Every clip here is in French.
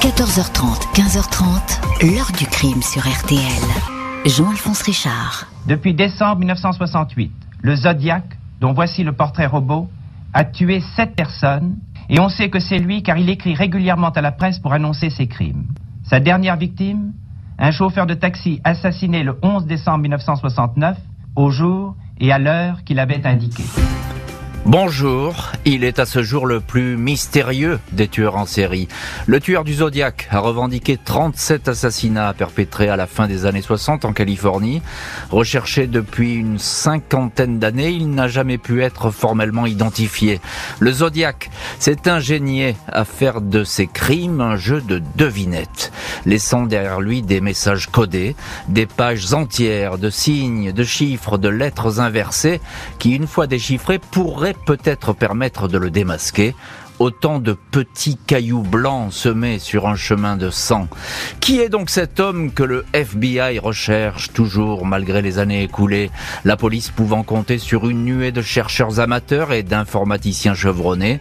14h30, 15h30, l'heure du crime sur RTL. Jean-Alphonse Richard. Depuis décembre 1968, le Zodiac, dont voici le portrait robot, a tué sept personnes et on sait que c'est lui car il écrit régulièrement à la presse pour annoncer ses crimes. Sa dernière victime, un chauffeur de taxi assassiné le 11 décembre 1969, au jour et à l'heure qu'il avait indiqué. Bonjour, il est à ce jour le plus mystérieux des tueurs en série. Le tueur du Zodiac a revendiqué 37 assassinats perpétrés à la fin des années 60 en Californie. Recherché depuis une cinquantaine d'années, il n'a jamais pu être formellement identifié. Le Zodiac s'est ingénié à faire de ses crimes un jeu de devinettes, laissant derrière lui des messages codés, des pages entières de signes, de chiffres, de lettres inversées qui, une fois déchiffrées, pourraient peut-être permettre de le démasquer autant de petits cailloux blancs semés sur un chemin de sang. Qui est donc cet homme que le FBI recherche toujours malgré les années écoulées, la police pouvant compter sur une nuée de chercheurs amateurs et d'informaticiens chevronnés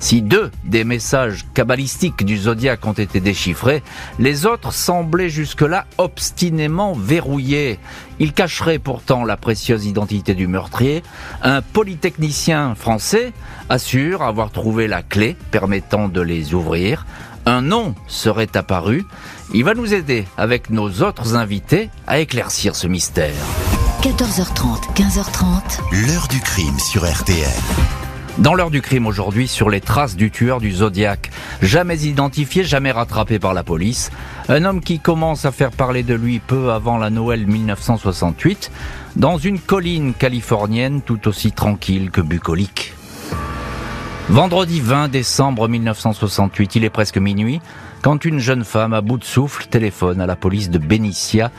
Si deux des messages cabalistiques du zodiaque ont été déchiffrés, les autres semblaient jusque-là obstinément verrouillés. Il cacherait pourtant la précieuse identité du meurtrier. Un polytechnicien français assure avoir trouvé la clé permettant de les ouvrir. Un nom serait apparu. Il va nous aider avec nos autres invités à éclaircir ce mystère. 14h30, 15h30. L'heure du crime sur RTL. Dans l'heure du crime aujourd'hui, sur les traces du tueur du Zodiac, jamais identifié, jamais rattrapé par la police, un homme qui commence à faire parler de lui peu avant la Noël 1968, dans une colline californienne tout aussi tranquille que bucolique. Vendredi 20 décembre 1968, il est presque minuit, quand une jeune femme à bout de souffle téléphone à la police de Benicia,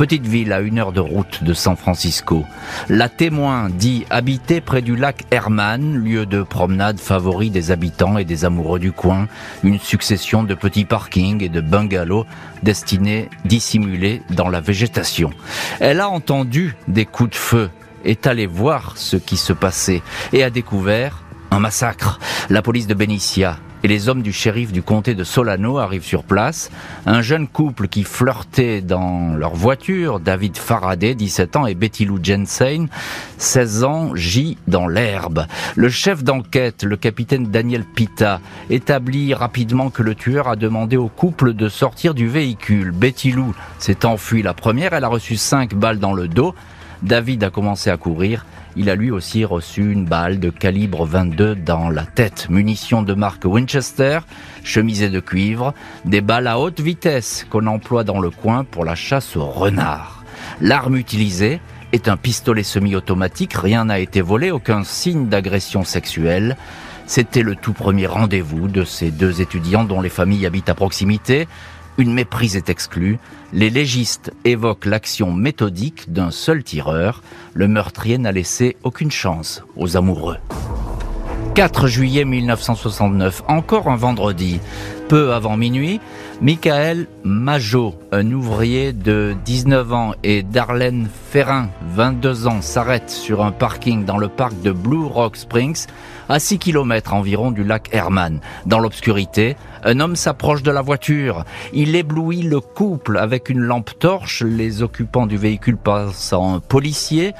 petite ville à une heure de route de San Francisco. La témoin dit habiter près du lac Herman, lieu de promenade favori des habitants et des amoureux du coin, une succession de petits parkings et de bungalows destinés dissimuler dans la végétation. Elle a entendu des coups de feu, est allée voir ce qui se passait et a découvert un massacre. La police de Benicia et les hommes du shérif du comté de Solano arrivent sur place. Un jeune couple qui flirtait dans leur voiture, David Faraday, 17 ans, et Betty Lou Jensen, 16 ans, gît dans l'herbe. Le chef d'enquête, le capitaine Daniel Pita, établit rapidement que le tueur a demandé au couple de sortir du véhicule. Betty Lou s'est enfuie la première, elle a reçu 5 balles dans le dos. David a commencé à courir. Il a lui aussi reçu une balle de calibre 22 dans la tête. Munitions de marque Winchester, chemisée de cuivre, des balles à haute vitesse qu'on emploie dans le coin pour la chasse aux renards. L'arme utilisée est un pistolet semi-automatique, rien n'a été volé, aucun signe d'agression sexuelle. C'était le tout premier rendez-vous de ces deux étudiants dont les familles habitent à proximité. Une méprise est exclue. Les légistes évoquent l'action méthodique d'un seul tireur. Le meurtrier n'a laissé aucune chance aux amoureux. 4 juillet 1969, encore un vendredi. Peu avant minuit, Michael Majot, un ouvrier de 19 ans, et Darlene Ferrin, 22 ans, s'arrêtent sur un parking dans le parc de Blue Rock Springs, à 6 km environ du lac Herman. Dans l'obscurité, un homme s'approche de la voiture. Il éblouit le couple avec une lampe torche. Les occupants du véhicule passent en policier.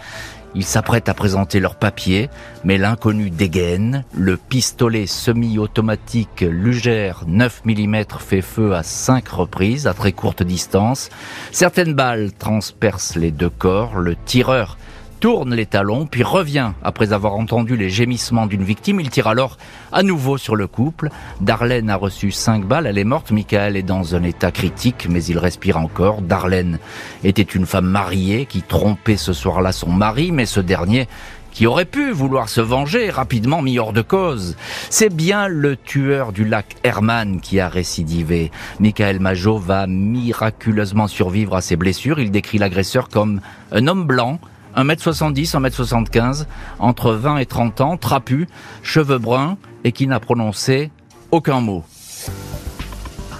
Ils s'apprêtent à présenter leurs papiers, mais l'inconnu dégaine. Le pistolet semi-automatique Luger 9 mm fait feu à cinq reprises à très courte distance. Certaines balles transpercent les deux corps. Le tireur tourne les talons, puis revient après avoir entendu les gémissements d'une victime. Il tire alors à nouveau sur le couple. Darlene a reçu cinq balles, elle est morte. Michael est dans un état critique, mais il respire encore. Darlene était une femme mariée qui trompait ce soir-là son mari, mais ce dernier qui aurait pu vouloir se venger, rapidement mis hors de cause. C'est bien le tueur du lac Herman qui a récidivé. Michael Majot va miraculeusement survivre à ses blessures. Il décrit l'agresseur comme un homme blanc, 1m70, 1m75, entre 20 et 30 ans, trapu, cheveux bruns et qui n'a prononcé aucun mot.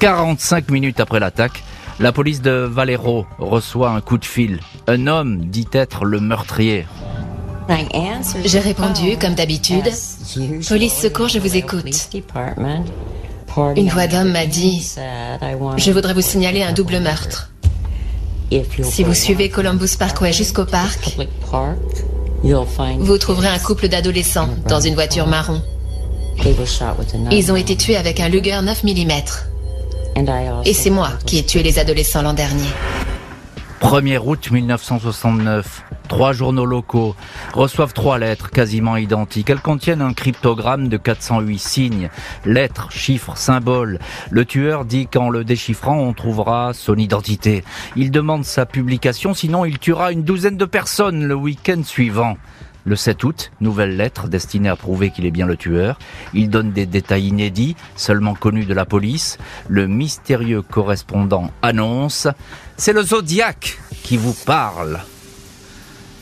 45 minutes après l'attaque, la police de Valero reçoit un coup de fil. Un homme dit être le meurtrier. J'ai répondu, comme d'habitude. Police secours, je vous écoute. Une voix d'homme m'a dit Je voudrais vous signaler un double meurtre. Si vous suivez Columbus Parkway jusqu'au parc, vous trouverez un couple d'adolescents dans une voiture marron. Ils ont été tués avec un Luger 9 mm. Et c'est moi qui ai tué les adolescents l'an dernier. 1er août 1969. Trois journaux locaux reçoivent trois lettres quasiment identiques. Elles contiennent un cryptogramme de 408 signes, lettres, chiffres, symboles. Le tueur dit qu'en le déchiffrant, on trouvera son identité. Il demande sa publication, sinon il tuera une douzaine de personnes le week-end suivant. Le 7 août, nouvelle lettre destinée à prouver qu'il est bien le tueur. Il donne des détails inédits, seulement connus de la police. Le mystérieux correspondant annonce C'est le Zodiac qui vous parle.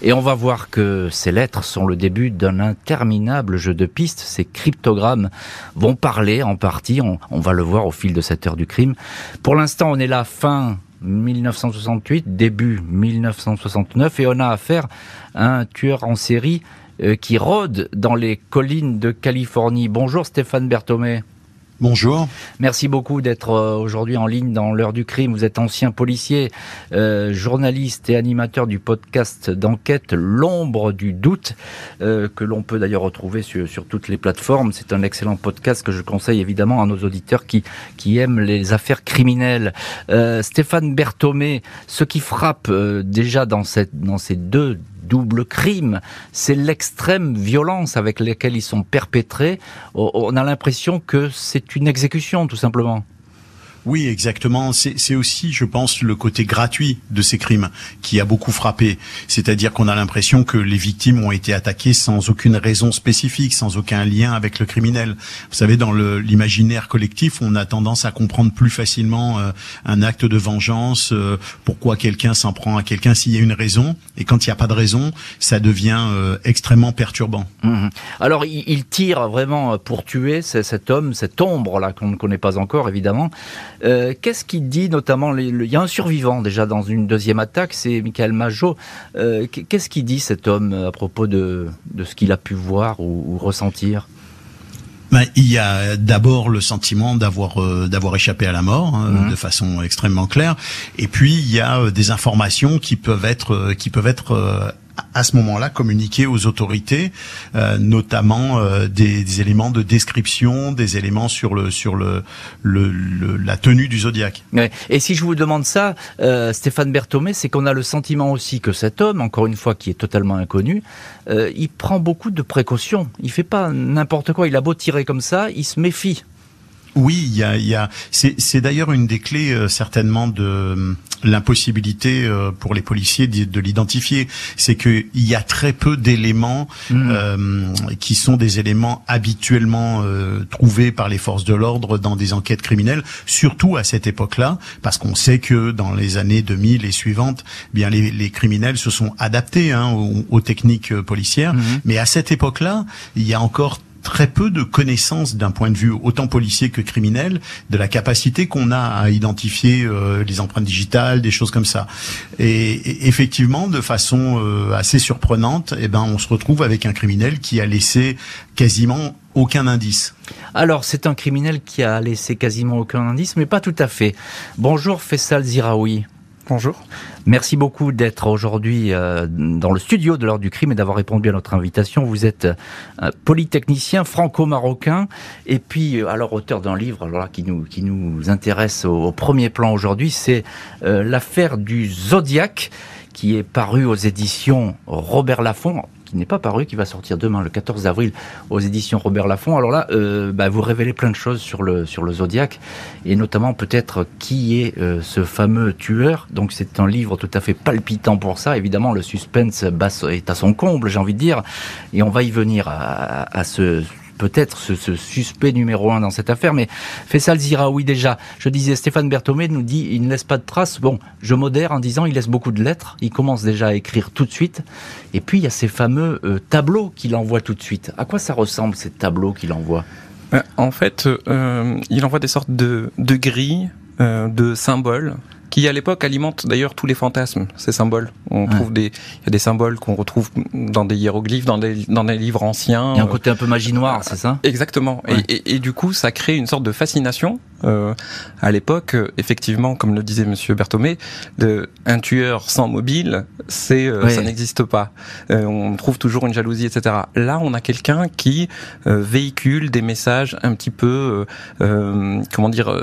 Et on va voir que ces lettres sont le début d'un interminable jeu de pistes. Ces cryptogrammes vont parler en partie. On, on, va le voir au fil de cette heure du crime. Pour l'instant, on est là fin 1968, début 1969, et on a affaire à un tueur en série euh, qui rôde dans les collines de Californie. Bonjour Stéphane Berthomé. Bonjour. Merci beaucoup d'être euh, aujourd'hui en ligne dans l'heure du crime. Vous êtes ancien policier, euh, journaliste et animateur du podcast d'enquête L'ombre du doute, euh, que l'on peut d'ailleurs retrouver sur, sur, toutes les plateformes. C'est un excellent podcast que je conseille évidemment à nos auditeurs qui, qui aiment les affaires criminelles. Stéphane Berthomé, ce qui frappe déjà dans, cette, dans ces deux double crime, c'est l'extrême violence avec laquelle ils sont perpétrés. On a l'impression que c'est une exécution, tout simplement. Oui, exactement. C'est aussi, je pense, le côté gratuit de ces crimes qui a beaucoup frappé. C'est-à-dire qu'on a l'impression que les victimes ont été attaquées sans aucune raison spécifique, sans aucun lien avec le criminel. Vous savez, dans l'imaginaire collectif, on a tendance à comprendre plus facilement euh, un acte de vengeance, euh, pourquoi quelqu'un s'en prend à quelqu'un s'il y a une raison. Et quand il n'y a pas de raison, ça devient euh, extrêmement perturbant. Mmh. Alors, il, tire vraiment pour tuer cet homme, cette ombre-là qu'on ne connaît pas encore, évidemment. Euh, Qu'est-ce qu'il dit notamment les, le, Il y a un survivant déjà dans une deuxième attaque, c'est Michael Majot. Euh, Qu'est-ce qu'il dit cet homme à propos de, de ce qu'il a pu voir ou, ou ressentir? Ben, il y a d'abord le sentiment d'avoir euh, d'avoir échappé à la mort hein, mmh. de façon extrêmement claire, et puis il y a euh, des informations qui peuvent être euh, qui peuvent être à ce moment-là communiquer aux autorités, euh, notamment euh, des, éléments de description, des éléments sur le sur le, la tenue du zodiaque. Et si je vous demande ça, euh, Stéphane Berthomé, c'est qu'on a le sentiment aussi que cet homme, encore une fois, qui est totalement inconnu, il prend beaucoup de précautions. Il fait pas n'importe quoi. Il a beau tirer comme ça, il se méfie. Oui, il y a, y a c'est d'ailleurs une des clés euh, certainement de euh, l'impossibilité euh, pour les policiers de, de l'identifier. C'est qu'il y a très peu d'éléments mmh. euh, qui sont des éléments habituellement euh, trouvés par les forces de l'ordre dans des enquêtes criminelles, surtout à cette époque-là, parce qu'on sait que dans les années 2000 et suivantes, eh bien les, les criminels se sont adaptés hein, aux, aux, techniques policières. Mmh. Mais à cette époque-là, il y a encore très peu de connaissances d'un point de vue autant policier que criminel de la capacité qu'on a à identifier euh, les empreintes digitales, des choses comme ça. Et, effectivement, de façon euh, assez surprenante, eh ben, on se retrouve avec un criminel qui a laissé quasiment aucun indice. Alors, c'est un criminel qui a laissé quasiment aucun indice, mais pas tout à fait. Bonjour Fessal Ziraoui. Bonjour. Merci beaucoup d'être aujourd'hui euh, dans le studio de l'heure du crime et d'avoir répondu à notre invitation. Vous êtes euh, polytechnicien franco-marocain et puis euh, alors auteur d'un livre qui nous intéresse au, premier plan aujourd'hui, c'est l'affaire du Zodiac qui est paru aux éditions Robert Laffont qui n'est pas paru, qui va sortir demain, le 14 avril, aux éditions Robert Laffont. Alors là, euh, bah, vous révélez plein de choses sur le sur le Zodiac, et notamment peut-être qui est euh, ce fameux tueur. Donc c'est un livre tout à fait palpitant pour ça. Évidemment, le suspense basse est à son comble, j'ai envie de dire, et on va y venir à, à, ce peut-être ce, suspect numéro un dans cette affaire, mais Faisal Ziraoui déjà, je disais, Stéphane Berthomé nous dit, il ne laisse pas de traces. Bon, je modère en disant, il laisse beaucoup de lettres, il commence déjà à écrire tout de suite, et puis il y a ces fameux euh, tableaux qu'il envoie tout de suite. À quoi ça ressemble, ces tableaux qu'il envoie? En fait, euh, il envoie des sortes de, de grilles, euh, de symboles, qui à l'époque alimente d'ailleurs tous les fantasmes, ces symboles. On trouve des, il y a des symboles qu'on retrouve dans des hiéroglyphes, dans des, dans des livres anciens. Il y a un côté un peu magie noire, c'est ça? Exactement. Et, et, du coup, ça crée une sorte de fascination. Euh, à l'époque, effectivement, comme le disait Monsieur Berthomé, de, un tueur sans mobile, c'est euh, ça n'existe pas. Euh, on trouve toujours une jalousie, etc. Là, on a quelqu'un qui euh, véhicule des messages un petit peu, comment dire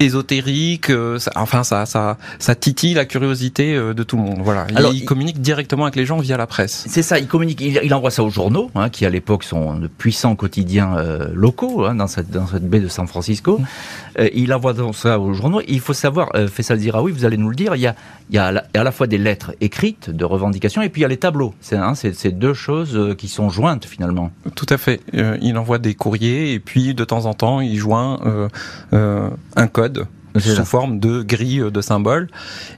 ésotérique. Euh, enfin, ça, ça, ça titille la curiosité euh, de tout le monde. Voilà. Alors, il, communique directement avec les gens via la presse. C'est ça. Il communique. Il, envoie ça aux journaux, hein, qui à l'époque sont de puissants quotidiens euh, locaux hein, dans cette dans cette baie de San Francisco. Mm. il envoie ça aux journaux. Il faut savoir, Faisal oui, vous allez nous le dire. Il y a il y a à la, fois des lettres écrites de revendication et puis il y a les tableaux. C'est hein, c'est deux choses qui sont jointes finalement. Tout à fait. il envoie des courriers et puis de temps en temps il joint un code sous forme de grille de symboles.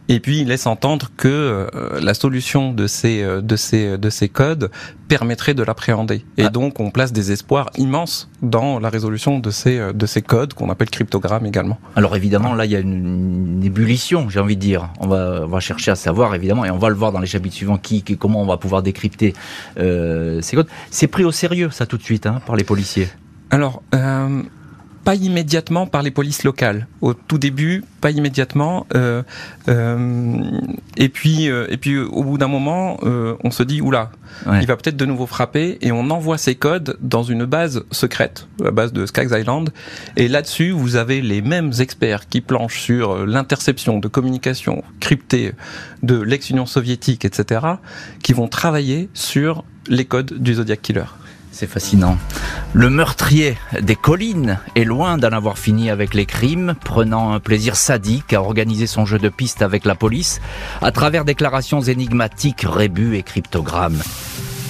Et puis il laisse entendre que euh, la solution de ces euh, de ces de ces codes permettrait de l'appréhender. Et ah. donc on place des espoirs immenses dans la résolution de ces euh, de ces codes qu'on appelle cryptogrammes également. Alors évidemment là il y a une, ébullition, j'ai envie de dire. On va on va chercher à savoir évidemment et on va le voir dans les chapitres suivants qui, qui comment on va pouvoir décrypter ces codes. C'est pris au sérieux ça tout de suite hein, par les policiers? Alors pas immédiatement par les polices locales. Au tout début, pas immédiatement. Euh, euh, et puis, euh, et puis, au bout d'un moment, on se dit oula, il va peut-être de nouveau frapper, et on envoie ces codes dans une base secrète, la base de Skaggs Island. Et là-dessus, vous avez les mêmes experts qui planchent sur l'interception de communication cryptée de l'ex-Union soviétique, etc., qui vont travailler sur les codes du Zodiac Killer. C'est fascinant. Le meurtrier des collines est loin d'en avoir fini avec les crimes, prenant un plaisir sadique à organiser son jeu de piste avec la police à travers déclarations énigmatiques, rébus et cryptogrammes.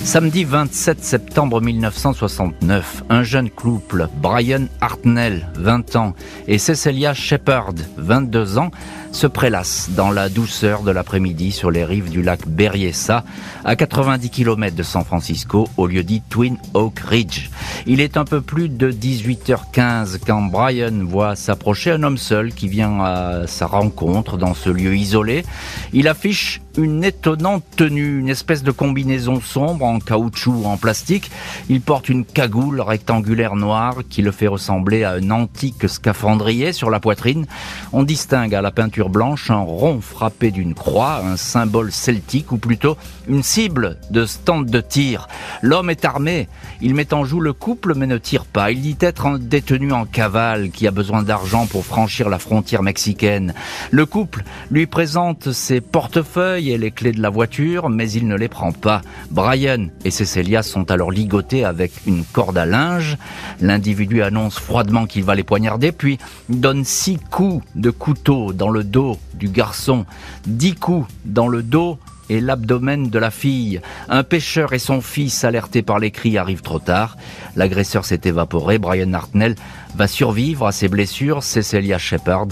Samedi 27 septembre 1969, un jeune couple, Brian Hartnell, 20 ans, et Cecilia Shepard, 22 ans, se prélassent dans la douceur de l'après-midi sur les rives du lac Berryessa, à 90 km de San Francisco, au lieu dit Twin Oak Ridge. Il est un peu plus de 18h15 quand Brian voit s'approcher un homme seul qui vient à sa rencontre dans ce lieu isolé. Il affiche une étonnante tenue, une espèce de combinaison sombre en caoutchouc ou en plastique. Il porte une cagoule rectangulaire noire qui le fait ressembler à un antique scaphandrier sur la poitrine. On distingue à la peinture blanche un rond frappé d'une croix, un symbole celtique ou plutôt une cible de stand de tir. L'homme est armé, il met en joue le couple mais ne tire pas. Il dit être un détenu en cavale qui a besoin d'argent pour franchir la frontière mexicaine. Le couple lui présente ses portefeuilles et les clés de la voiture mais il ne les prend pas. Brian et Cecilia sont alors ligotés avec une corde à linge. L'individu annonce froidement qu'il va les poignarder puis donne six coups de couteau dans le dos du garçon, dix coups dans le dos et l'abdomen de la fille. Un pêcheur et son fils, alertés par les cris, arrivent trop tard. L'agresseur s'est évaporé. Brian Hartnell va survivre à ses blessures. Cecilia Shepard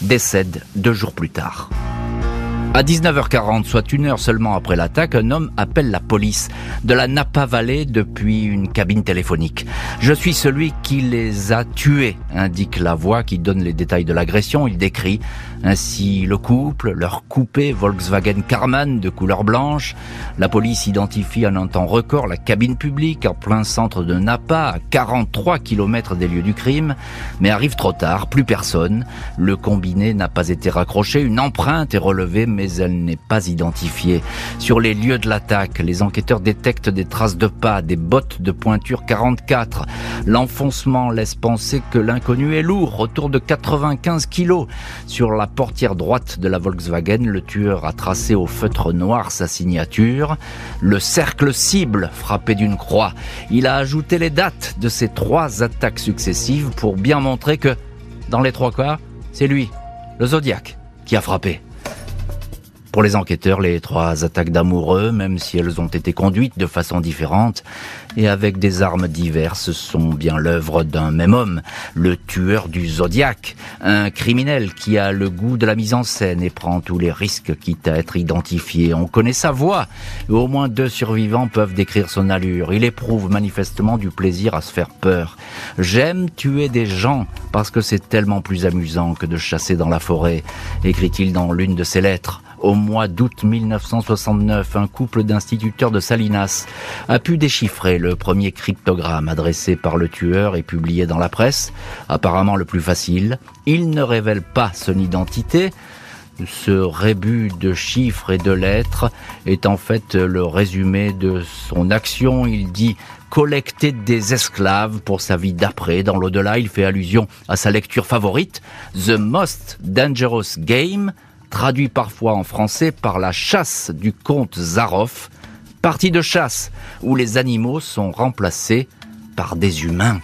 décède deux jours plus tard. À 19h40, soit une heure seulement après l'attaque, un homme appelle la police de la Napa Valley depuis une cabine téléphonique. Je suis celui qui les a tués, indique la voix qui donne les détails de l'agression. Il décrit ainsi le couple, leur coupé Volkswagen Karmann de couleur blanche. La police identifie en un temps record la cabine publique en plein centre de Napa, à 43 km des lieux du crime, mais arrive trop tard, plus personne. Le combiné n'a pas été raccroché, une empreinte est relevée, mais elle n'est pas identifiée. Sur les lieux de l'attaque, les enquêteurs détectent des traces de pas, des bottes de pointure 44. L'enfoncement laisse penser que l'inconnu est lourd, autour de 95 kilos. Sur la portière droite de la Volkswagen, le tueur a tracé au feutre noir sa signature, le cercle cible frappé d'une croix. Il a ajouté les dates de ces trois attaques successives pour bien montrer que, dans les trois cas, c'est lui, le Zodiac, qui a frappé. Pour les enquêteurs, les trois attaques d'amoureux, même si elles ont été conduites de façon différente et avec des armes diverses, sont bien l'œuvre d'un même homme, le tueur du Zodiac, un criminel qui a le goût de la mise en scène et prend tous les risques quitte à être identifié. On connaît sa voix, au moins deux survivants peuvent décrire son allure. Il éprouve manifestement du plaisir à se faire peur. J'aime tuer des gens parce que c'est tellement plus amusant que de chasser dans la forêt, écrit-il dans l'une de ses lettres. Au mois d'août 1969, un couple d'instituteurs de Salinas a pu déchiffrer le premier cryptogramme adressé par le tueur et publié dans la presse, apparemment le plus facile. Il ne révèle pas son identité, ce rébut de chiffres et de lettres est en fait le résumé de son action. Il dit collecter des esclaves pour sa vie d'après. Dans l'au-delà, il fait allusion à sa lecture favorite, The Most Dangerous Game, traduit parfois en français par la chasse du comte Zaroff, partie de chasse où les animaux sont remplacés par des humains.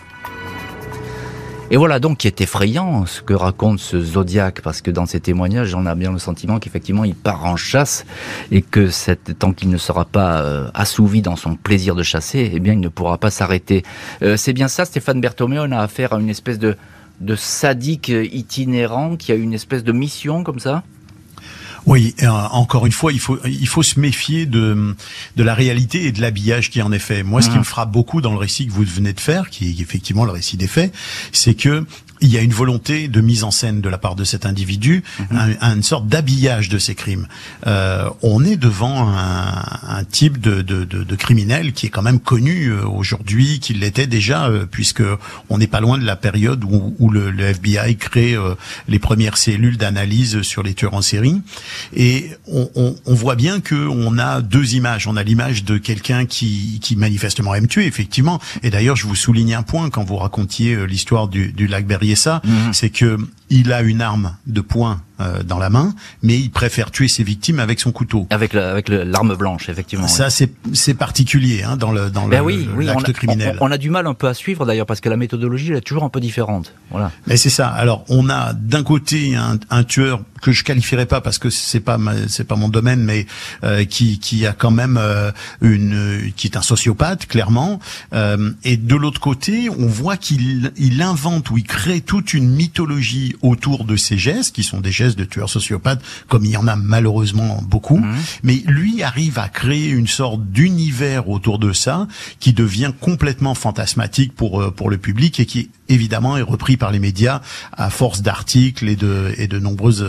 Et voilà donc qui est effrayant ce que raconte ce Zodiac, parce que dans ces témoignages, on a bien le sentiment qu'effectivement il part en chasse et que tant qu'il ne sera pas euh, assouvi dans son plaisir de chasser, eh bien il ne pourra pas s'arrêter. Euh, c'est bien ça, Stéphane Berthomé, on a affaire à une espèce de sadique itinérant qui a une espèce de mission comme ça? Oui, euh, encore une fois, il faut il faut se méfier de de la réalité et de l'habillage qui en est fait. Moi, ce qui mmh. me frappe beaucoup dans le récit que vous venez de faire, qui est effectivement le récit des faits, c'est que il y a une volonté de mise en scène de la part de cet individu, mhm. une sorte d'habillage de ces crimes. Euh, on est devant un, un type de, de, de, de, criminel qui est quand même connu euh, aujourd'hui, qu'il l'était déjà, euh, puisque on n'est pas loin de la période où, où le, le, FBI crée euh, les premières cellules d'analyse sur les tueurs en série. Et on, on, on voit bien que on a deux images. On a l'image de quelqu'un qui, qui manifestement aime tuer, effectivement. Et d'ailleurs, je vous souligne un point quand vous racontiez l'histoire du, du lac Berrier ça, mhm. c'est que il a une arme de poing euh, dans la main, mais il préfère tuer ses victimes avec son couteau. Avec avec l'arme blanche, effectivement. Ça, c'est c'est particulier hein, dans le dans ben oui, l'acte criminel. On, a du mal un peu à suivre d'ailleurs parce que la méthodologie elle est toujours un peu différente. Voilà. Mais c'est ça. Alors, on a d'un côté un, un tueur que je qualifierais pas parce que c'est pas c'est pas mon domaine, mais euh, qui qui a quand même euh, une qui est un sociopathe clairement. Euh, et de l'autre côté, on voit qu'il il invente ou il crée toute une mythologie autour de ces gestes qui sont des gestes de tueurs sociopathes, comme il y en a malheureusement beaucoup. Mhm. Mais lui arrive à créer une sorte d'univers autour de ça qui devient complètement fantasmatique pour pour le public et qui évidemment est repris par les médias à force d'articles et de et de nombreuses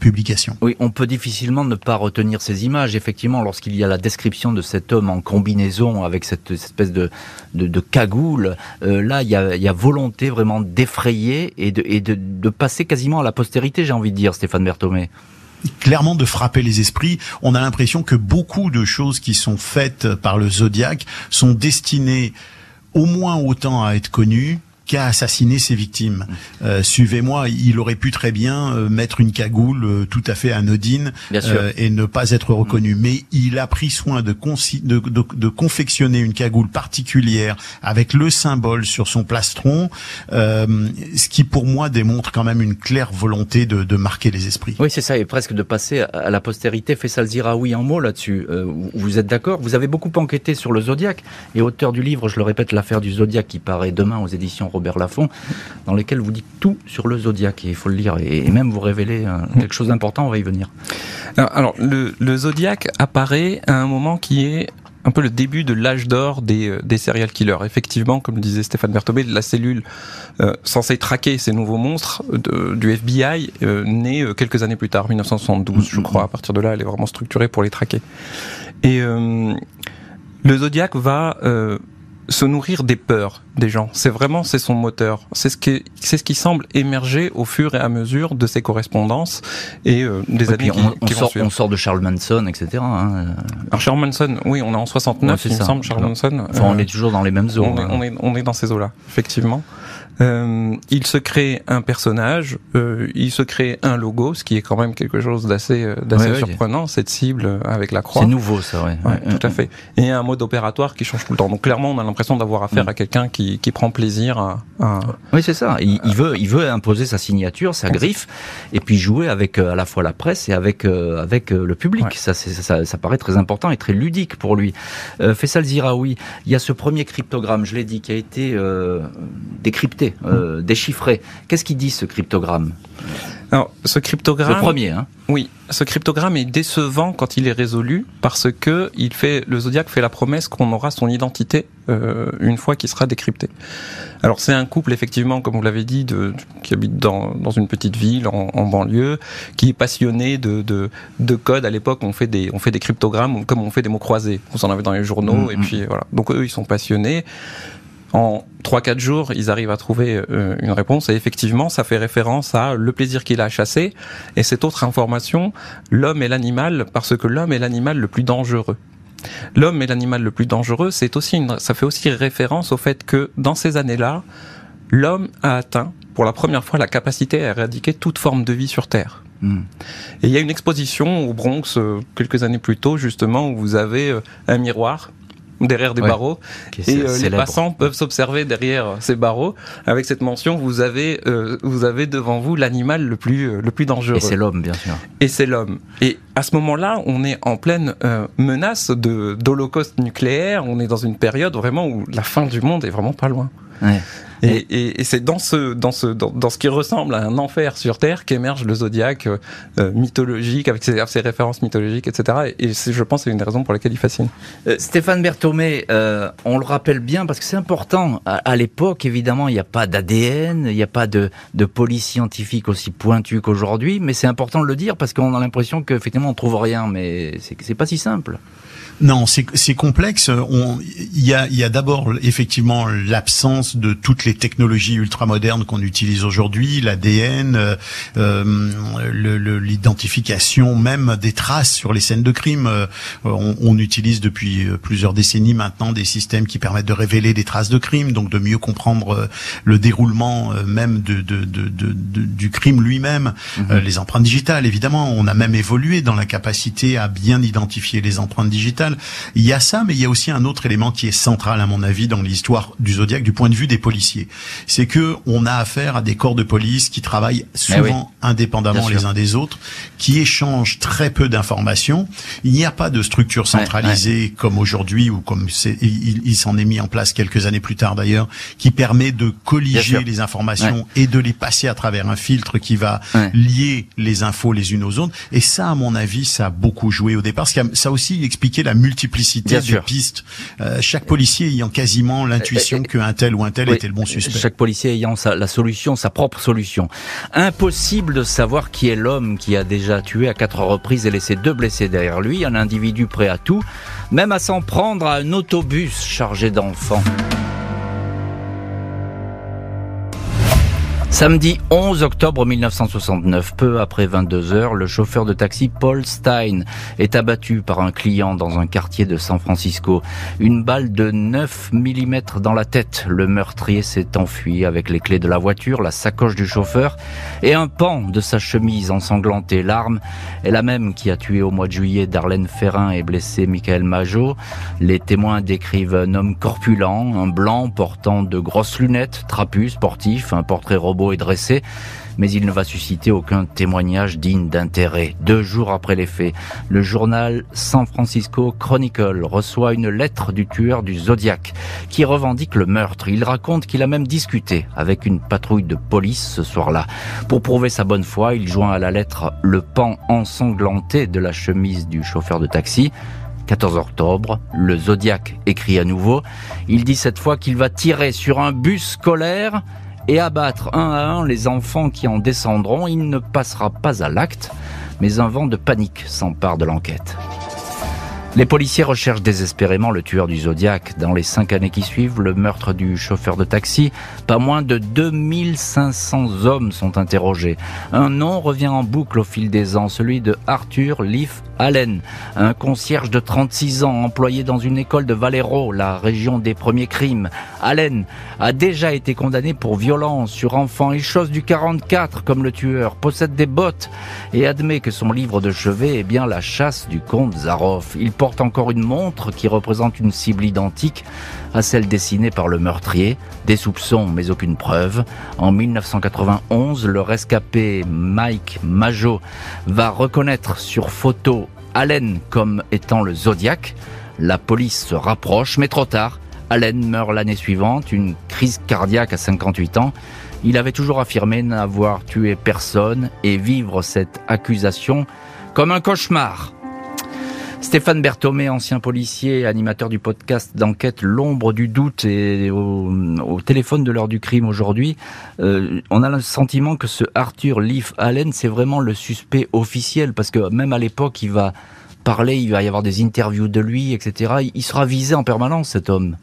publication. Oui, on peut difficilement ne pas retenir ces images. Effectivement, lorsqu'il y a la description de cet homme en combinaison avec cette espèce de, de, cagoule, euh, là, il y, a, volonté vraiment d'effrayer et, de, et de, de, passer quasiment à la postérité, j'ai envie de dire, Stéphane Berthomé clairement de frapper les esprits. On a l'impression que beaucoup de choses qui sont faites par le Zodiac sont destinées au moins autant à être connues qu'à assassiner ses victimes. Euh, Suivez-moi, il aurait pu très bien euh, mettre une cagoule euh, tout à fait anodine euh, et ne pas être reconnu. Mm. Mais il a pris soin de, de, de, de, confectionner une cagoule particulière avec le symbole sur son plastron, ce qui pour moi démontre quand même une claire volonté de, de marquer les esprits. Oui, c'est ça, et presque de passer à la postérité. Faisal Ziraoui en mots là-dessus. vous êtes d'accord? Vous avez beaucoup enquêté sur le Zodiac et auteur du livre, je le répète, l'affaire du Zodiac qui paraît demain aux éditions Robert Laffont, dans lesquels vous dites tout sur le zodiaque, et il faut le lire, et, même vous révéler euh, quelque chose d'important, on va y venir. Alors, le, le zodiaque apparaît à un moment qui est un peu le début de l'âge d'or des, euh, des serial killers. Effectivement, comme disait Stéphane Berthobé, la cellule euh, censée traquer ces nouveaux monstres du FBI euh, naît quelques années plus tard, 1972, je crois. À partir de là, elle est vraiment structurée pour les traquer. Et le Zodiac va se nourrir des peurs des gens. C'est vraiment c'est son moteur. C'est ce qui c'est ce qui semble émerger au fur et à mesure de ses correspondances et euh, des années on, qui, sort, on sort de Charles Manson, etc. Hein. Alors Charles Manson, oui, on est en 69, il me semble. Charles Manson. Enfin, on est toujours dans les mêmes zones. On est, on est, dans ces eaux-là, effectivement. Euh, il se crée un personnage, euh, il se crée un logo, ce qui est quand même quelque chose d'assez euh, surprenant, cette cible avec la croix. C'est nouveau ça, ouais. Tout à fait. Et un mode opératoire qui change tout le temps. Donc clairement, on a l'impression d'avoir affaire mm. à quelqu'un qui, qui, prend plaisir à. oui, c'est ça. Il, veut, il veut imposer sa signature, sa griffe, et puis jouer avec à la fois la presse et avec avec le public. Ça, ça, ça, paraît très important et très ludique pour lui. Faisal Ziraoui, il y a ce premier cryptogramme, je l'ai dit, qui a été euh, décrypté, euh, déchiffré. Qu'est-ce qu'il dit ce cryptogramme alors, ce cryptogramme. Le premier, hein. Oui, ce cryptogramme est décevant quand il est résolu parce que il fait, le Zodiac fait la promesse qu'on aura son identité euh, une fois qu'il sera décrypté. Alors c'est un couple effectivement, comme vous l'avez dit, de, qui habite dans, dans une petite ville en, en banlieue, qui est passionné de, de, de code. À l'époque, on fait des on fait des cryptogrammes comme on fait des mots croisés. Vous en avez dans les journaux mm, et mm. puis voilà. Donc eux, ils sont passionnés en 3-4 jours, ils arrivent à trouver euh, une réponse. Et effectivement, ça fait référence à le plaisir qu'il a à chasser. Et cette autre information, l'homme et l'animal, parce que l'homme est l'animal le plus dangereux. L'homme est l'animal le plus dangereux, c'est aussi une, ça fait aussi référence au fait que dans ces années-là, l'homme a atteint pour la première fois la capacité à éradiquer toute forme de vie sur Terre. Hmm. Et il y a une exposition au Bronx euh, quelques années plus tôt, justement, où vous avez euh, un miroir derrière des barreaux. Et euh, les passants peuvent s'observer derrière ces barreaux. Avec cette mention vous avez euh, vous avez devant vous l'animal le plus euh, le plus dangereux. Et c'est l'homme bien sûr. Et c'est l'homme. Et à ce moment-là on est en pleine menace de d'holocauste nucléaire. On est dans une période vraiment où la fin du monde est vraiment pas loin ouais. Et, et, c'est dans ce, dans, ce, dans, ce qui ressemble à un enfer sur Terre qu'émerge le zodiaque euh, euh, mythologique, avec ses, ses, références mythologiques, etc. Et, je pense c'est une des raisons pour laquelle il fascine. Euh, Stéphane Berthomé, on le rappelle bien parce que c'est important. À, l'époque, évidemment, il n'y a pas d'ADN, il n'y a pas de, de police scientifique aussi pointue qu'aujourd'hui, mais c'est important de le dire parce qu'on a l'impression qu'effectivement on trouve rien, mais c'est pas si simple. Non, c'est complexe. Il y a, y a d'abord effectivement l'absence de toutes les technologies ultramodernes qu'on utilise aujourd'hui, l'ADN, euh, euh l'identification même des traces sur les scènes de crime. Euh, on, on, utilise depuis plusieurs décennies maintenant des systèmes qui permettent de révéler des traces de crime, donc de mieux comprendre le déroulement même de, de, de, du crime lui-même. Mhm. les empreintes digitales, évidemment, on a même évolué dans la capacité à bien identifier les empreintes digitales il y a ça, mais il y a aussi un autre élément qui est central à mon avis dans l'histoire du Zodiac du point de vue des policiers. C'est que on a affaire à des corps de police qui travaillent eh souvent indépendamment les uns des autres, qui échangent très peu d'informations. Il n'y a pas de structure centralisée comme aujourd'hui ou comme il, s'en est mis en place quelques années plus tard d'ailleurs, qui permet de colliger les informations et de les passer à travers un filtre qui va lier les infos les unes aux autres. Et ça, à mon avis, ça a beaucoup joué au départ. Ça a aussi expliqué la multiplicité des pistes. Euh, chaque policier ayant quasiment l'intuition qu'un tel ou un tel était le bon suspect. Chaque policier ayant sa, la solution, sa propre solution. Impossible de savoir qui est l'homme qui a déjà tué à quatre reprises et laissé deux blessés derrière lui, un individu prêt à tout, même à s'en prendre à un autobus chargé d'enfants. Samedi 11 octobre 1969, peu après 22 heures, le chauffeur de taxi Paul Stein est abattu par un client dans un quartier de San Francisco. Une balle de 9 mm dans la tête. Le meurtrier s'est enfui avec les clés de la voiture, la sacoche du chauffeur et un pan de sa chemise ensanglantée. L'arme est la même qui a tué au mois de juillet Darlene Ferrin et blessé Michael Majot. Les témoins décrivent un homme corpulent, un blanc portant de grosses lunettes, trapu, sportif, un portrait robot est dressé, mais il ne va susciter aucun témoignage digne d'intérêt. Deux jours après les faits, le journal San Francisco Chronicle reçoit une lettre du tueur du Zodiac qui revendique le meurtre. Il raconte qu'il a même discuté avec une patrouille de police ce soir-là. Pour prouver sa bonne foi, il joint à la lettre le pan ensanglanté de la chemise du chauffeur de taxi. 14 octobre, le Zodiac écrit à nouveau. Il dit cette fois qu'il va tirer sur un bus scolaire et abattre un à un les enfants qui en descendront, il ne passera pas à l'acte, mais un vent de panique s'empare de l'enquête. Les policiers recherchent désespérément le tueur du Zodiac. Dans les cinq années qui suivent le meurtre du chauffeur de taxi, pas moins de 2500 hommes sont interrogés. Un nom revient en boucle au fil des ans, celui de Arthur Leaf Allen, un concierge de 36 ans employé dans une école de Valero, la région des premiers crimes. Allen a déjà été condamné pour violence sur enfants et chose du 44 comme le tueur, possède des bottes et admet que son livre de chevet est bien la chasse du comte Zaroff. Il porte encore une montre qui représente une cible identique à celle dessinée par le meurtrier. Des soupçons mais aucune preuve. En 1991, le rescapé Mike Majo va reconnaître sur photo Allen comme étant le Zodiac. La police se rapproche, mais trop tard. Allen meurt l'année suivante, une crise cardiaque à 58 ans. Il avait toujours affirmé n'avoir tué personne et vivre cette accusation comme un cauchemar. Stéphane Berthomé, ancien policier, animateur du podcast d'enquête L'ombre du doute et au, téléphone de l'heure du crime aujourd'hui, euh, on a le sentiment que ce Arthur Leaf Allen, c'est vraiment le suspect officiel parce que même à l'époque, il va parler, il va y avoir des interviews de lui, etc. Il sera visé en permanence, cet homme.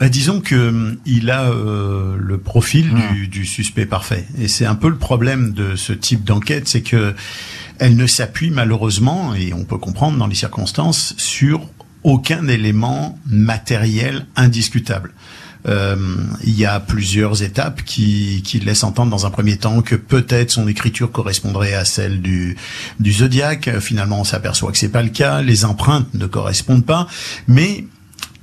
Bah, disons que hum, il a euh, le profil du, hmm. du, suspect parfait, et c'est un peu le problème de ce type d'enquête, c'est que elle ne s'appuie malheureusement, et on peut comprendre dans les circonstances, sur aucun élément matériel indiscutable. Euh, il y a plusieurs étapes qui, qui laissent entendre dans un premier temps que peut-être son écriture correspondrait à celle du, du Zodiac. Finalement, on s'aperçoit que c'est pas le cas. Les empreintes ne correspondent pas, mais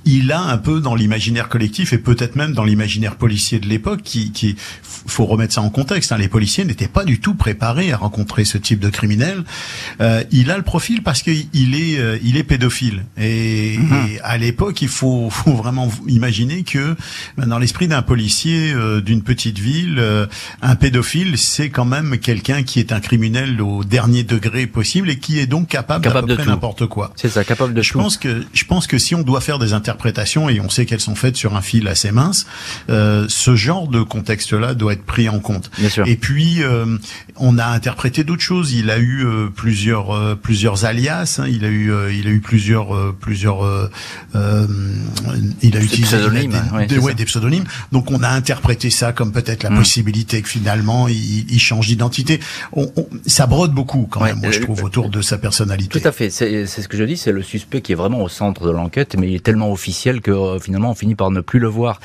il a un peu dans l'imaginaire collectif et peut-être même dans l'imaginaire policier de l'époque, qui, qui, faut remettre ça en contexte. Hein, les policiers n'étaient pas du tout préparés à rencontrer ce type de criminel. Euh, il a le profil parce qu'il est, euh, il est pédophile. Et, mhm. à l'époque, il faut, faut, vraiment imaginer que ben, dans l'esprit d'un policier euh, d'une petite ville, euh, un pédophile, c'est quand même quelqu'un qui est un criminel au dernier degré possible et qui est donc capable, capable peu près n'importe quoi. C'est ça, capable de je Pense que, je pense que si on doit faire des interprétations et on sait qu'elles sont faites sur un fil assez mince, euh, ce genre de contexte-là doit être pris en compte. Et puis, euh, on a interprété d'autres choses. Il a eu euh, plusieurs euh, plusieurs alias. Hein. Il a eu il a eu plusieurs plusieurs il a utilisé des, ouais, des, pseudonymes. Donc on a interprété ça comme peut-être la mm. possibilité que finalement il, il change d'identité. On, ça brode beaucoup quand même, moi je trouve, autour de sa personnalité. Tout à fait. C'est ce que je dis. C'est le suspect qui est vraiment au centre de l'enquête, mais il est tellement officiel que euh, finalement on finit par ne plus le voir.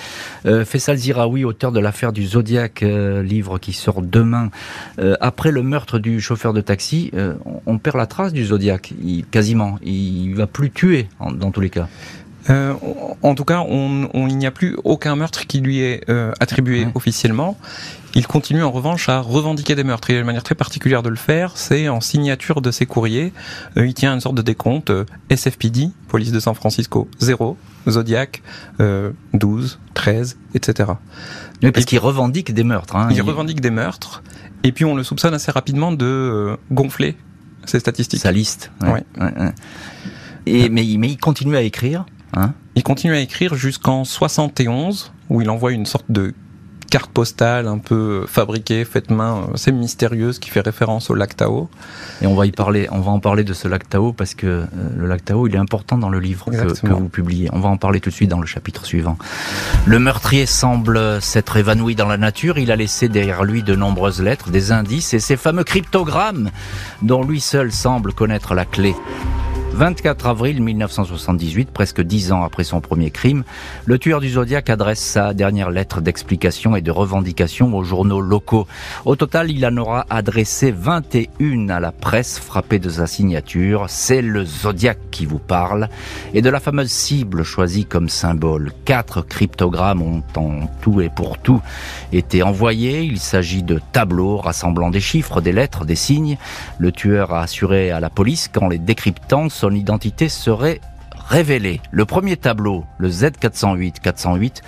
Euh, Faisal Ziraoui, auteur de l'affaire du Zodiac, euh, livre qui sort demain, après le meurtre du chauffeur de taxi, on perd la trace du Zodiac, il, quasiment. Il va plus tuer dans tous les cas. Euh, en tout cas, on, on, il n'y a plus aucun meurtre qui lui est euh, attribué officiellement. Il continue en revanche à revendiquer des meurtres. Il y a une manière très particulière de le faire, c'est en signature de ses courriers. Euh, il tient une sorte de décompte euh, SFPD, police de San Francisco, 0, Zodiac, 12, 13, etc. Oui, parce qu'il revendique des meurtres. Hein, il, revendique des meurtres. Et puis on le soupçonne assez rapidement de gonfler ses statistiques. Sa liste. Ouais. Et, mais, mais il continue à écrire Hein il continue à écrire jusqu'en 71, où il envoie une sorte de carte postale un peu fabriquée, faite main, assez mystérieuse, qui fait référence au lac Tao. Et on va y parler, on va en parler de ce lac Tao parce que euh, le lac Tao, il est important dans le livre que, que, vous publiez. On va en parler tout de suite dans le chapitre suivant. Le meurtrier semble s'être évanoui dans la nature. Il a laissé derrière lui de nombreuses lettres, des indices et ces fameux cryptogrammes dont lui seul semble connaître la clé. 24 avril 1978, presque dix ans après son premier crime, le tueur du Zodiac adresse sa dernière lettre d'explication et de revendication aux journaux locaux. Au total, il en aura adressé 21 à la presse frappée de sa signature. C'est le Zodiac qui vous parle et de la fameuse cible choisie comme symbole. Quatre cryptogrammes ont en tout et pour tout été envoyés. Il s'agit de tableaux rassemblant des chiffres, des lettres, des signes. Le tueur a assuré à la police qu'en les décryptant, son identité serait révélée. Le premier tableau, le Z408-408,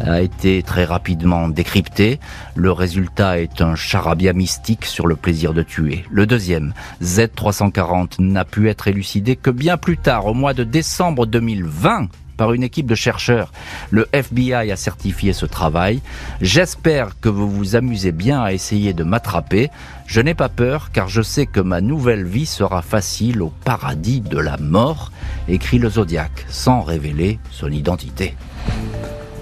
a été très rapidement décrypté. Le résultat est un charabia mystique sur le plaisir de tuer. Le deuxième, Z340, n'a pu être élucidé que bien plus tard, au mois de décembre 2020, par une équipe de chercheurs. Le FBI a certifié ce travail. J'espère que vous vous amusez bien à essayer de m'attraper. Je n'ai pas peur car je sais que ma nouvelle vie sera facile au paradis de la mort, écrit le Zodiac, sans révéler son identité.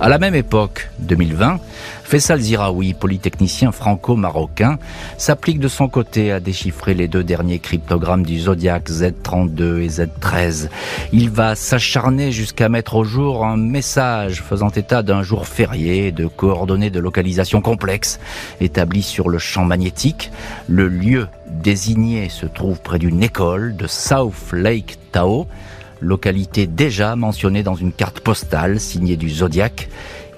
À la même époque, 2020, Faisal Ziraoui, polytechnicien franco-marocain, s'applique de son côté à déchiffrer les deux derniers cryptogrammes du Zodiac Z32 et Z13. Il va s'acharner jusqu'à mettre au jour un message faisant état d'un jour férié de coordonnées de localisation complexes établies sur le champ magnétique. Le lieu désigné se trouve près d'une école de South Lake Tao localité déjà mentionnée dans une carte postale signée du Zodiac.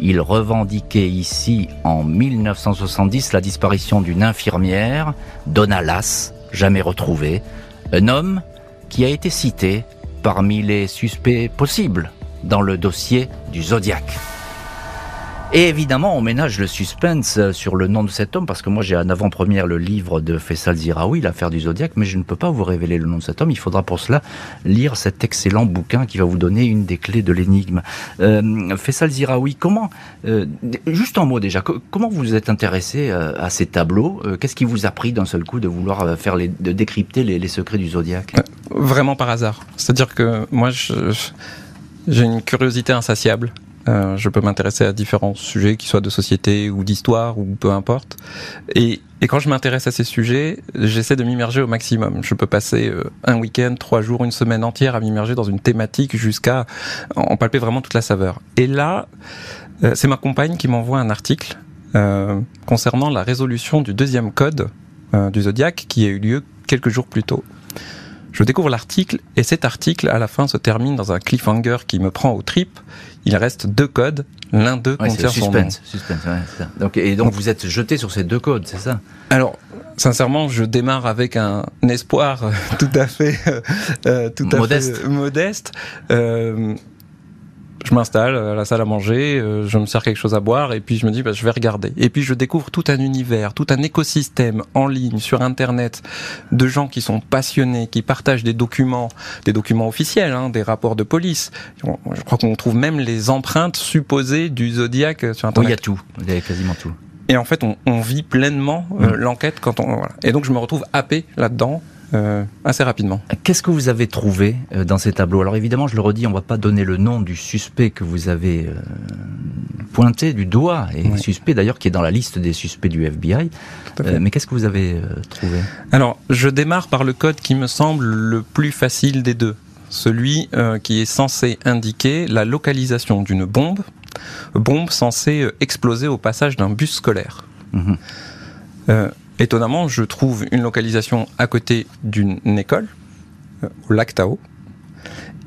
Il revendiquait ici en 1970 la disparition d'une infirmière, Donna Lass, jamais retrouvée, un homme qui a été cité parmi les suspects possibles dans le dossier du Zodiac. Et évidemment, on ménage le suspense euh, sur le nom de cet homme, parce que moi j'ai en avant-première le livre de Faisal Ziraoui, l'affaire du Zodiac, mais je ne peux pas vous révéler le nom de cet homme. Il faudra pour cela lire cet excellent bouquin qui va vous donner une des clés de l'énigme. Euh, Faisal Ziraoui, comment, euh, juste en mot déjà, comment vous êtes intéressé euh, à ces tableaux Qu'est-ce qui vous a pris d'un seul coup de vouloir faire les, de décrypter les, les secrets du Zodiac? Vraiment par hasard. C'est-à-dire que moi, j'ai une curiosité insatiable. Euh, je peux m'intéresser à différents sujets, qui soient de société ou d'histoire ou peu importe. Et, et quand je m'intéresse à ces sujets, j'essaie de m'immerger au maximum. Je peux passer euh, un week-end, trois jours, une semaine entière à m'immerger dans une thématique jusqu'à en palper vraiment toute la saveur. Et là, euh, c'est ma compagne qui m'envoie un article concernant la résolution du deuxième code du Zodiac qui a eu lieu quelques jours plus tôt. Je découvre l'article et cet article à la fin se termine dans un cliffhanger qui me prend au trip il reste deux codes. L'un d'eux contient son nom. Suspense, ouais, donc, et donc vous êtes jeté sur ces deux codes, c'est ça? Alors, sincèrement, je démarre avec un espoir tout à fait, euh, tout à modeste. fait modeste. Euh, je m'installe à la salle à manger, euh, je me sers quelque chose à boire et puis je me dis bah, je vais regarder. Et puis je découvre tout un univers, tout un écosystème en ligne sur internet de gens qui sont passionnés, qui partagent des documents, des documents officiels, hein, des rapports de police. Je crois qu'on trouve même les empreintes supposées du Zodiac sur internet. il y a tout, il y a quasiment tout. Et en fait, on, on vit pleinement euh, mmh. l'enquête quand on. Voilà. Et donc je me retrouve happé là-dedans euh, assez rapidement. Qu'est-ce que vous avez trouvé euh, dans ces tableaux? Alors évidemment, je le redis, on ne va pas donner le nom du suspect que vous avez euh, pointé du doigt, et suspect d'ailleurs qui est dans la liste des suspects du FBI. mais qu'est-ce que vous avez trouvé? Alors, je démarre par le code qui me semble le plus facile des deux. Celui qui est censé indiquer la localisation d'une bombe, bombe censée exploser au passage d'un bus scolaire. Mhm. Étonnamment, je trouve une localisation à côté d'une école, euh, au lac Tao,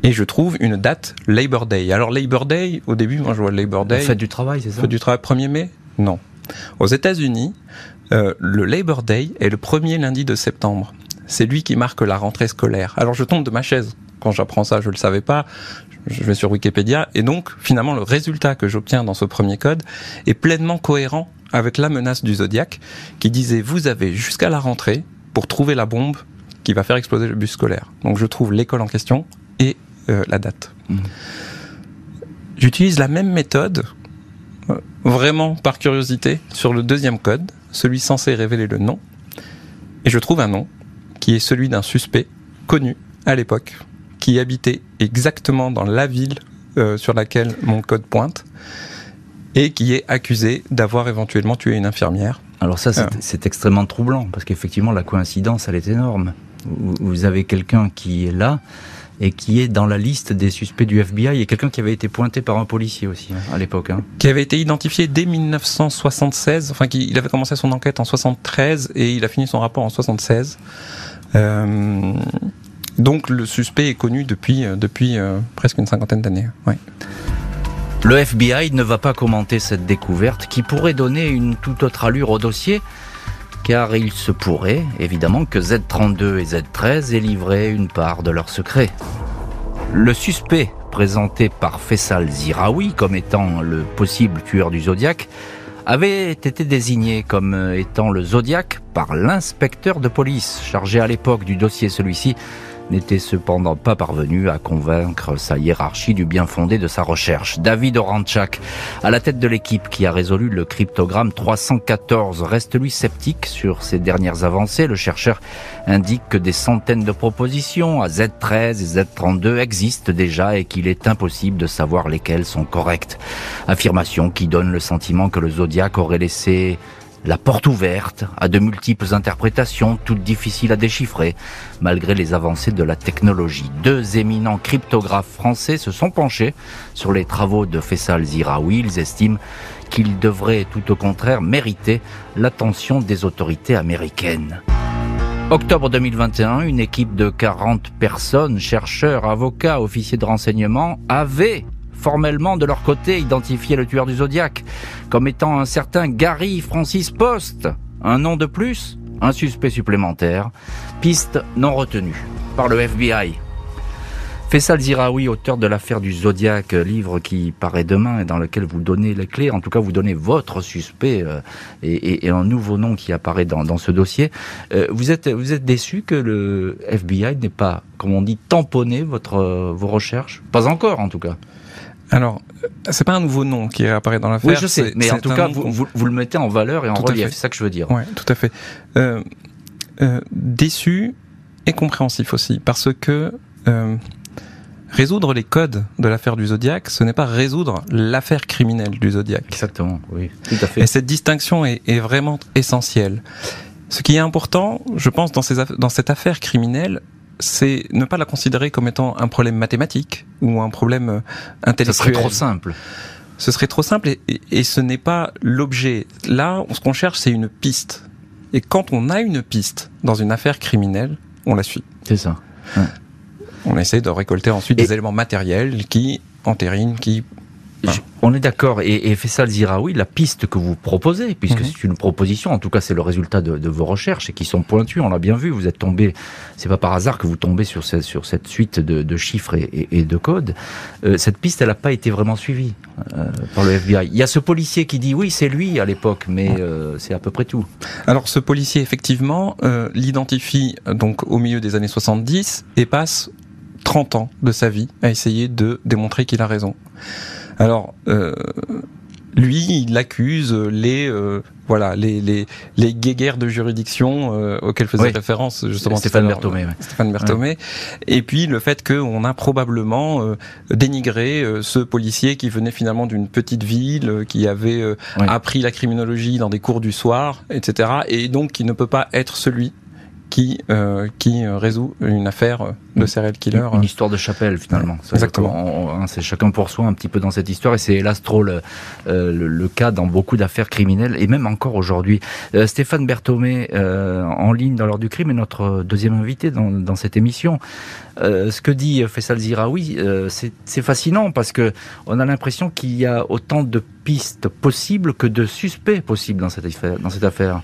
et je trouve une date Labor Day. Alors Labor Day, au début, moi je vois Labor Day. Fête du travail, c'est ça Fête du travail, 1er mai? Non. Aux États-Unis, euh, le Labor Day est le premier lundi de septembre. C'est lui qui marque la rentrée scolaire. Alors je tombe de ma chaise quand j'apprends ça, je ne le savais pas. Je vais sur Wikipédia et donc finalement le résultat que j'obtiens dans ce premier code est pleinement cohérent avec la menace du Zodiac qui disait vous avez jusqu'à la rentrée pour trouver la bombe qui va faire exploser le bus scolaire. Donc je trouve l'école en question et euh, la date. Mmh. J'utilise la même méthode, euh, vraiment par curiosité, sur le deuxième code, celui censé révéler le nom, et je trouve un nom qui est celui d'un suspect connu à l'époque, qui habitait exactement dans la ville euh, sur laquelle mon code pointe et qui est accusé d'avoir éventuellement tué une infirmière. Alors ça, c'est ah. extrêmement troublant, parce qu'effectivement, la coïncidence, elle est énorme. Vous avez quelqu'un qui est là et qui est dans la liste des suspects du FBI, et quelqu'un qui avait été pointé par un policier aussi, hein, à l'époque. Hein. Qui avait été identifié dès 1976, enfin, qui, il avait commencé son enquête en 73, et il a fini son rapport en 76. Euh, donc le suspect est connu depuis, euh, depuis euh, presque une cinquantaine d'années. Ouais. Le FBI ne va pas commenter cette découverte qui pourrait donner une toute autre allure au dossier, car il se pourrait évidemment que Z32 et Z13 aient livré une part de leur secret. Le suspect, présenté par Faisal Ziraoui comme étant le possible tueur du Zodiac, avait été désigné comme étant le Zodiac par l'inspecteur de police, chargé à l'époque du dossier celui-ci n'était cependant pas parvenu à convaincre sa hiérarchie du bien fondé de sa recherche. David Oranchak, à la tête de l'équipe qui a résolu le cryptogramme 314, reste lui sceptique sur ses dernières avancées. Le chercheur indique que des centaines de propositions à Z13 et Z32 existent déjà et qu'il est impossible de savoir lesquelles sont correctes. Affirmation qui donne le sentiment que le Zodiac aurait laissé la porte ouverte à de multiples interprétations, toutes difficiles à déchiffrer, malgré les avancées de la technologie. Deux éminents cryptographes français se sont penchés sur les travaux de Faisal Ziraoui. Ils estiment qu'il devrait tout au contraire mériter l'attention des autorités américaines. Octobre 2021, une équipe de 40 personnes, chercheurs, avocats, officiers de renseignement, avait formellement de leur côté identifié le tueur du Zodiac comme étant un certain Gary Francis Post. Un nom de plus, un suspect supplémentaire, piste non retenue par le FBI. Faisal Ziraoui, auteur de l'affaire du Zodiac, livre qui paraît demain et dans lequel vous donnez les clés, en tout cas vous donnez votre suspect euh, et, un nouveau nom qui apparaît dans, ce dossier. Euh, vous êtes vous êtes déçu que le FBI n'ait pas, comme on dit, tamponné votre vos recherches? Pas encore, en tout cas. Alors, c'est pas un nouveau nom qui apparaît dans l'affaire. Oui, je sais, mais en tout cas, vous, vous, le mettez en valeur et en relief, c'est ça que je veux dire. Oui, tout à fait. Euh, euh, déçu et compréhensif aussi, parce que euh, résoudre les codes de l'affaire du Zodiac, ce n'est pas résoudre l'affaire criminelle du Zodiac. Exactement, oui, tout à fait. Et cette distinction est, est vraiment essentielle. Ce qui est important, je pense, dans, ces, dans cette affaire criminelle, c'est ne pas la considérer comme étant un problème mathématique ou un problème intellectuel. Ce serait trop simple. Ce serait trop simple et, ce n'est pas l'objet. Là, ce qu'on cherche, c'est une piste. Et quand on a une piste dans une affaire criminelle, on la suit. C'est ça. On essaie de récolter ensuite des éléments matériels qui entérinent, qui on est d'accord. Et, et Faisal Ziraoui, la piste que vous proposez, puisque mhm. c'est une proposition, en tout cas c'est le résultat de, vos recherches et qui sont pointues, on l'a bien vu, vous êtes tombé, c'est pas par hasard que vous tombez sur, sur cette suite de, chiffres et, de codes. Euh, cette piste, elle n'a pas été vraiment suivie euh, par le FBI. Il y a ce policier qui dit oui, c'est lui à l'époque, mais euh, c'est à peu près tout. Alors ce policier, effectivement, l'identifie donc au milieu des années 70 et passe 30 ans de sa vie à essayer de démontrer qu'il a raison. Alors, euh, lui, il accuse les euh, voilà les les les guéguerres de juridiction euh, auxquelles faisait référence justement Stéphane Berthomé. Stéphane Berthomé. Et puis le fait qu'on a probablement euh, dénigré ce policier qui venait finalement d'une petite ville, qui avait appris la criminologie dans des cours du soir, etc. Et donc qui ne peut pas être celui qui euh, qui euh, résout une affaire de serial killer. Une, histoire de chapelle finalement. Exactement. Hein, c'est chacun pour soi un petit peu dans cette histoire et c'est hélas trop le, euh, le, cas dans beaucoup d'affaires criminelles et même encore aujourd'hui. Stéphane Berthomé en ligne dans l'heure du crime est notre deuxième invité dans, dans cette émission. ce que dit Faisal Ziraoui, c'est fascinant parce que on a l'impression qu'il y a autant de pistes possibles que de suspects possibles dans cette affaire. Dans cette affaire.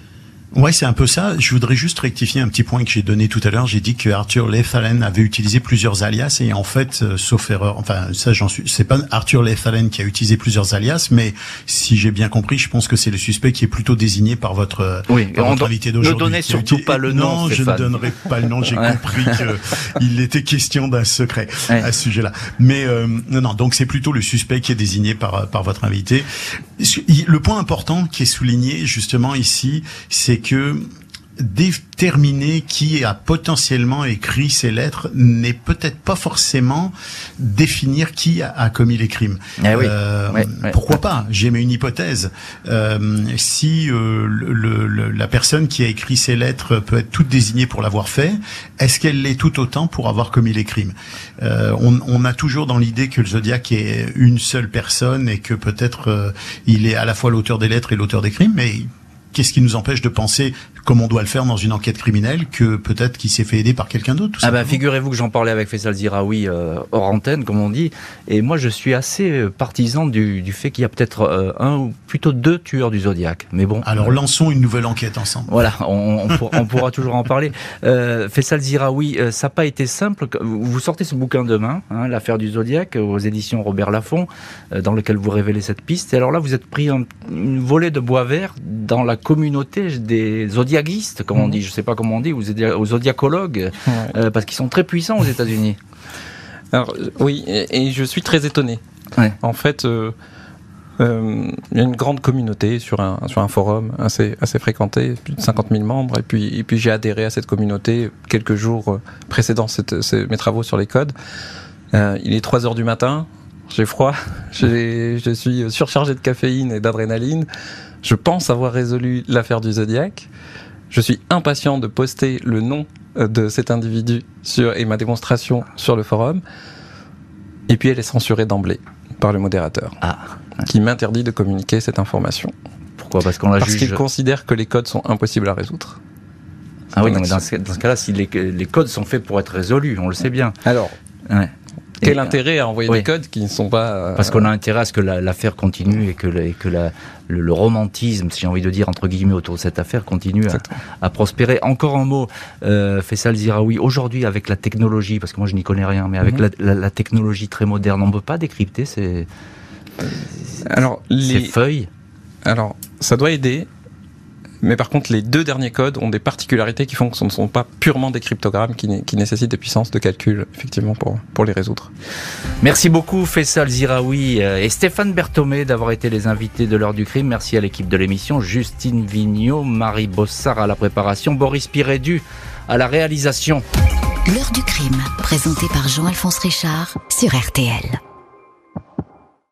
Ouais, c'est un peu ça. Je voudrais juste rectifier un petit point que j'ai donné tout à l'heure. J'ai dit que Arthur Lefalen avait utilisé plusieurs alias et en fait, euh, sauf erreur, enfin ça j'en suis, c'est pas Arthur Lefalen qui a utilisé plusieurs alias, mais si j'ai bien compris, je pense que c'est le suspect qui est plutôt désigné par votre, euh, oui, par votre invité d'aujourd'hui. Ne donnez surtout pas le nom. Non, je ne donnerai pas le nom. J'ai compris qu'il était question d'un secret à ce sujet-là. Mais euh, non, non. Donc c'est plutôt le suspect qui est désigné par par votre invité. Le point important qui est souligné justement ici, c'est que déterminer qui a potentiellement écrit ces lettres n'est peut-être pas forcément définir qui a, commis les crimes. Eh euh, pourquoi pas? J'ai mis une hypothèse. Euh, si euh, le, la personne qui a écrit ces lettres peut être toute désignée pour l'avoir fait, est-ce qu'elle l'est tout autant pour avoir commis les crimes? On, on, a toujours dans l'idée que le Zodiac est une seule personne et que peut-être il est à la fois l'auteur des lettres et l'auteur des crimes, mais qu'est-ce qui nous empêche de penser comme on doit le faire dans une enquête criminelle que peut-être qu'il s'est fait aider par quelqu'un d'autre Ah bah figurez-vous que j'en parlais avec Faisal Ziraoui euh, hors antenne, comme on dit, et moi je suis assez euh, partisan du, du fait qu'il y a peut-être euh, un ou plutôt deux tueurs du Zodiac. Mais bon. Alors lançons une nouvelle enquête ensemble. Voilà, on, on, pourra toujours en parler. Euh, Faisal Ziraoui, ça n'a pas été simple. Vous sortez ce bouquin demain, hein, l'affaire du Zodiac, aux éditions Robert Laffont, dans lequel vous révélez cette piste. Et alors là, vous êtes pris une volée de bois vert dans la communauté des Zodiacs comme on mhm. dit, je sais pas comment on dit, aux, zodiacologues, euh, parce qu'ils sont très puissants aux États-Unis. Alors oui, et, je suis très étonné. En fait, euh, euh, il y a une grande communauté sur un, sur un forum assez, assez fréquenté, plus de 50 000 membres, et puis, et puis j'ai adhéré à cette communauté quelques jours précédant cette, mes travaux sur les codes. il est 3 heures du matin, j'ai froid, je suis surchargé de caféine et d'adrénaline. Je pense avoir résolu l'affaire du Zodiac. Je suis impatient de poster le nom euh, de cet individu sur, et ma démonstration sur le forum. Et puis elle est censurée d'emblée par le modérateur, ah. qui m'interdit de communiquer cette information. Pourquoi? Parce qu'on la Parce qu'il considère que les codes sont impossibles à résoudre. Ah oui, dans ce, cas-là, si les, les, codes sont faits pour être résolus, on le sait bien. Alors, ouais. Quel intérêt à envoyer des codes qui ne sont pas... Euh, Parce qu'on a intérêt à ce que l'affaire continue et que, que le, romantisme, si j'ai envie de dire, entre guillemets, autour de cette affaire continue à, prospérer. Encore un mot, euh, Faisal Ziraoui, aujourd'hui avec la technologie, parce que moi je n'y connais rien, mais avec mhm. la, technologie très moderne, on ne peut pas décrypter ces, Alors, ces feuilles? Alors, ça doit aider, mais par contre, les deux derniers codes ont des particularités qui font que ce ne sont pas purement des cryptogrammes qui, nécessitent des puissances de calcul, effectivement, pour, pour les résoudre. Merci beaucoup, Faisal Ziraoui euh, et Stéphane Berthomé d'avoir été les invités de l'heure du crime. Merci à l'équipe de l'émission, Justine Vignot, Marie Bossard à la préparation, Boris Pirédu à la réalisation. L'heure du crime, présenté par Jean-Alphonse Richard sur RTL.